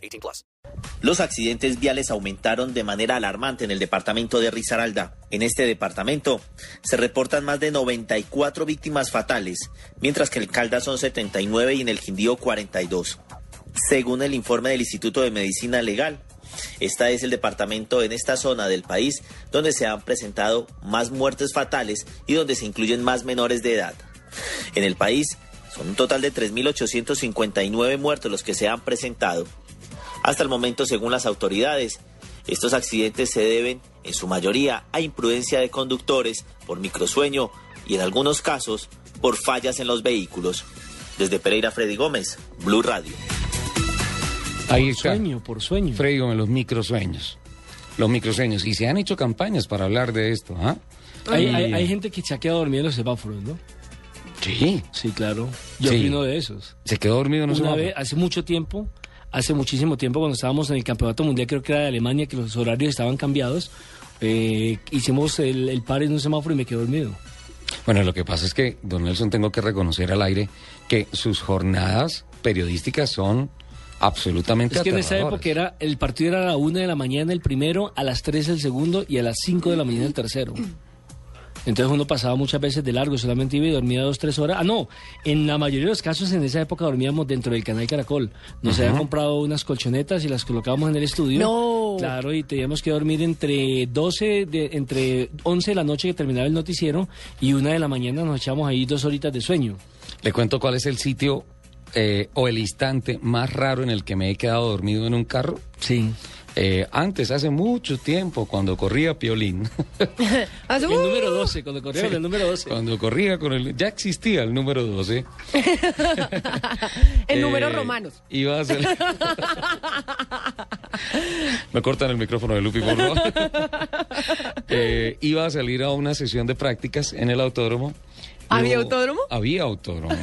18 plus. Los accidentes viales aumentaron de manera alarmante en el departamento de Risaralda. En este departamento se reportan más de 94 víctimas fatales, mientras que en el Caldas son 79 y en el Quindío 42. Según el informe del Instituto de Medicina Legal, Este es el departamento en esta zona del país donde se han presentado más muertes fatales y donde se incluyen más menores de edad. En el país son un total de 3.859 muertos los que se han presentado. Hasta el momento, según las autoridades, estos accidentes se deben, en su mayoría, a imprudencia de conductores por microsueño y, en algunos casos, por fallas en los vehículos. Desde Pereira, Freddy Gómez, Blue Radio. Ahí está. Sueño, por sueño. Freddy Gómez, los microsueños. Los microsueños. Y se han hecho campañas para hablar de esto, ¿ah? Hay, hay- hay gente que se ha quedado dormida en los semáforos, ¿no? Sí. Sí, claro. Yo Sí. fui uno de esos. Se quedó dormido en un Una semáforo. vez, hace mucho tiempo, hace muchísimo tiempo, cuando estábamos en el campeonato mundial, creo que era de Alemania, que los horarios estaban cambiados, eh, hicimos el, el par en un semáforo y me quedé dormido. Bueno, lo que pasa es que, don Nelson, tengo que reconocer al aire que sus jornadas periodísticas son absolutamente Es que en esa época era, el partido era a la una de la mañana el primero, a las 3 el segundo y a las 5 de la mañana el tercero. Entonces uno pasaba muchas veces de largo, solamente iba y dormía dos, tres horas. Ah, no, en la mayoría de los casos en esa época dormíamos dentro del canal Caracol. Nos habían comprado unas colchonetas y las colocábamos en el estudio. No. Claro, y teníamos que dormir entre 12, de, entre 11 de la noche que terminaba el noticiero y una de la mañana nos echamos ahí dos horitas de sueño. Le cuento cuál es el sitio eh, o el instante más raro en el que me he quedado dormido en un carro. Sí. Eh, antes, hace mucho tiempo, cuando corría Piolín, Hace- El número 12, cuando corrieron el número 12. cuando corría con el... Ya existía el número 12. en Eh, números romanos. Iba a ser... Me cortan el micrófono de Lupi, por favor. Eh, iba a salir a una sesión de prácticas en el autódromo. ¿Había autódromo? Había autódromo.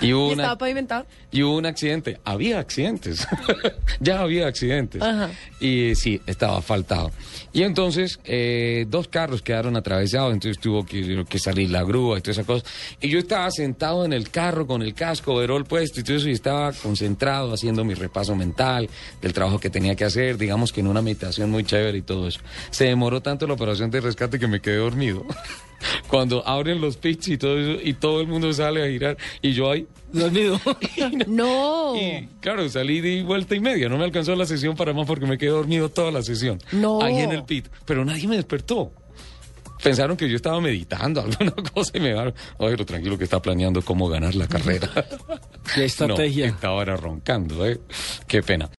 Y hubo, ¿Y una- estaba pavimentado? y hubo un accidente. Había accidentes. ya había accidentes. Ajá. Y sí, estaba faltado. Y entonces, eh, dos carros quedaron atravesados, entonces tuvo que, que salir la grúa y toda esa cosa. Y yo estaba sentado en el carro con el casco, verol puesto y todo eso, y estaba concentrado haciendo mi repaso mental del trabajo que tenía que hacer, digamos que en una meditación muy chévere y todo eso. Se demoró tanto la operación de rescate que me quedé dormido. Cuando abren los pits y todo eso, y todo el mundo sale a girar, y yo ahí, Dormido. No. y claro, salí de vuelta y media. No me alcanzó la sesión para más porque me quedé dormido toda la sesión. No. Ahí en el pit. Pero nadie me despertó. Pensaron que yo estaba meditando alguna cosa y me dijeron, oye, lo tranquilo que está planeando cómo ganar la carrera. Qué estrategia. No, estaba era roncando, ¿eh? Qué pena.